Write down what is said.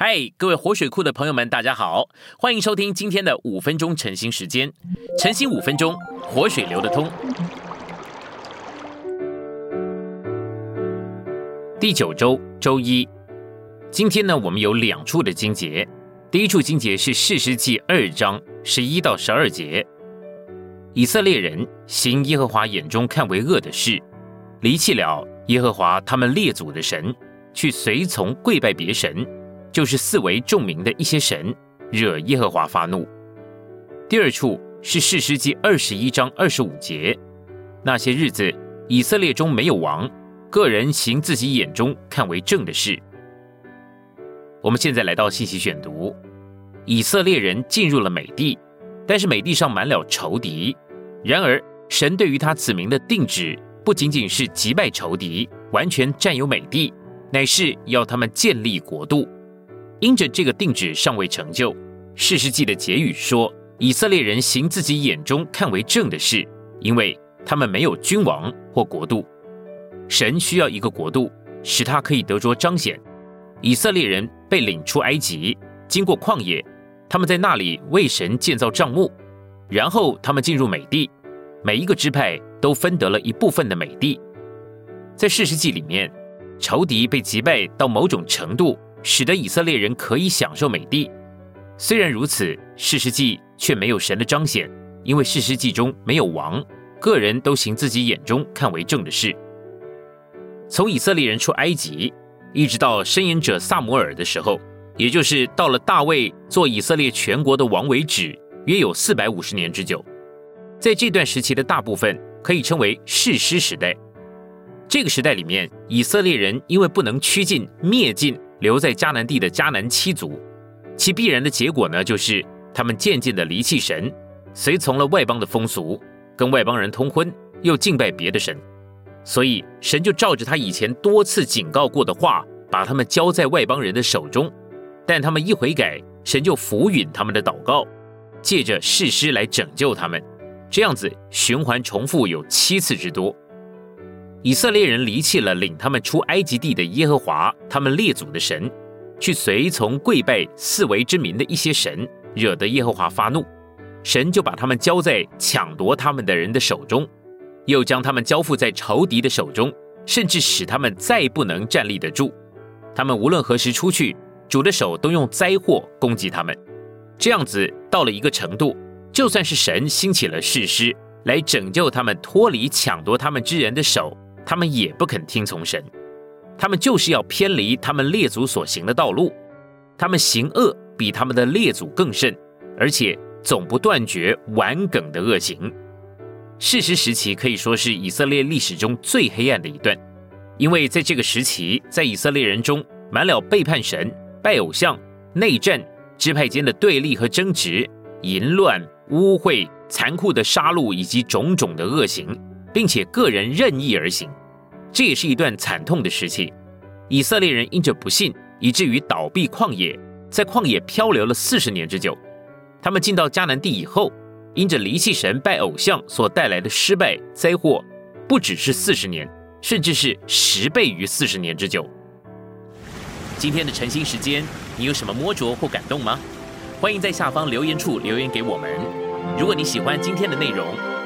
嗨，各位活水库的朋友们，大家好，欢迎收听今天的五分钟晨兴时间。晨兴五分钟，活水流得通。第九周周一，今天呢，我们有两处的经节。第一处经节是士师记二章十一到十二节，以色列人行耶和华眼中看为恶的事，离弃了耶和华他们列祖的神，去随从跪拜别神。就是四维众民的一些神，惹耶和华发怒。第二处是士师记二十一章二十五节，那些日子以色列中没有王，个人行自己眼中看为正的事。我们现在来到信息选读，以色列人进入了美地，但是美地上满了仇敌。然而神对于他子民的定旨，不仅仅是击败仇敌，完全占有美地，乃是要他们建立国度。因着这个定旨尚未成就，士师记的结语说：以色列人行自己眼中看为正的事，因为他们没有君王或国度。神需要一个国度，使他可以得着彰显。以色列人被领出埃及，经过旷野，他们在那里为神建造帐幕，然后他们进入美地，每一个支派都分得了一部分的美地。在士师记里面，仇敌被击败到某种程度。使得以色列人可以享受美地。虽然如此，事实记却没有神的彰显，因为事实记中没有王，个人都行自己眼中看为正的事。从以色列人出埃及，一直到申言者萨摩尔的时候，也就是到了大卫做以色列全国的王为止，约有四百五十年之久。在这段时期的大部分可以称为士师时代。这个时代里面，以色列人因为不能趋近灭尽。留在迦南地的迦南七族，其必然的结果呢，就是他们渐渐的离弃神，随从了外邦的风俗，跟外邦人通婚，又敬拜别的神。所以神就照着他以前多次警告过的话，把他们交在外邦人的手中。但他们一悔改，神就抚允他们的祷告，借着誓师来拯救他们。这样子循环重复有七次之多。以色列人离弃了领他们出埃及地的耶和华，他们列祖的神，去随从跪拜四维之民的一些神，惹得耶和华发怒，神就把他们交在抢夺他们的人的手中，又将他们交付在仇敌的手中，甚至使他们再不能站立得住。他们无论何时出去，主的手都用灾祸攻击他们。这样子到了一个程度，就算是神兴起了誓师来拯救他们，脱离抢夺他们之人的手。他们也不肯听从神，他们就是要偏离他们列祖所行的道路，他们行恶比他们的列祖更甚，而且总不断绝顽梗的恶行。事实时期可以说是以色列历史中最黑暗的一段，因为在这个时期，在以色列人中满了背叛神、拜偶像、内战、支派间的对立和争执、淫乱、污秽、残酷的杀戮以及种种的恶行。并且个人任意而行，这也是一段惨痛的时期。以色列人因着不信，以至于倒闭旷野，在旷野漂流了四十年之久。他们进到迦南地以后，因着离弃神、拜偶像所带来的失败灾祸，不只是四十年，甚至是十倍于四十年之久。今天的晨兴时间，你有什么摸着或感动吗？欢迎在下方留言处留言给我们。如果你喜欢今天的内容，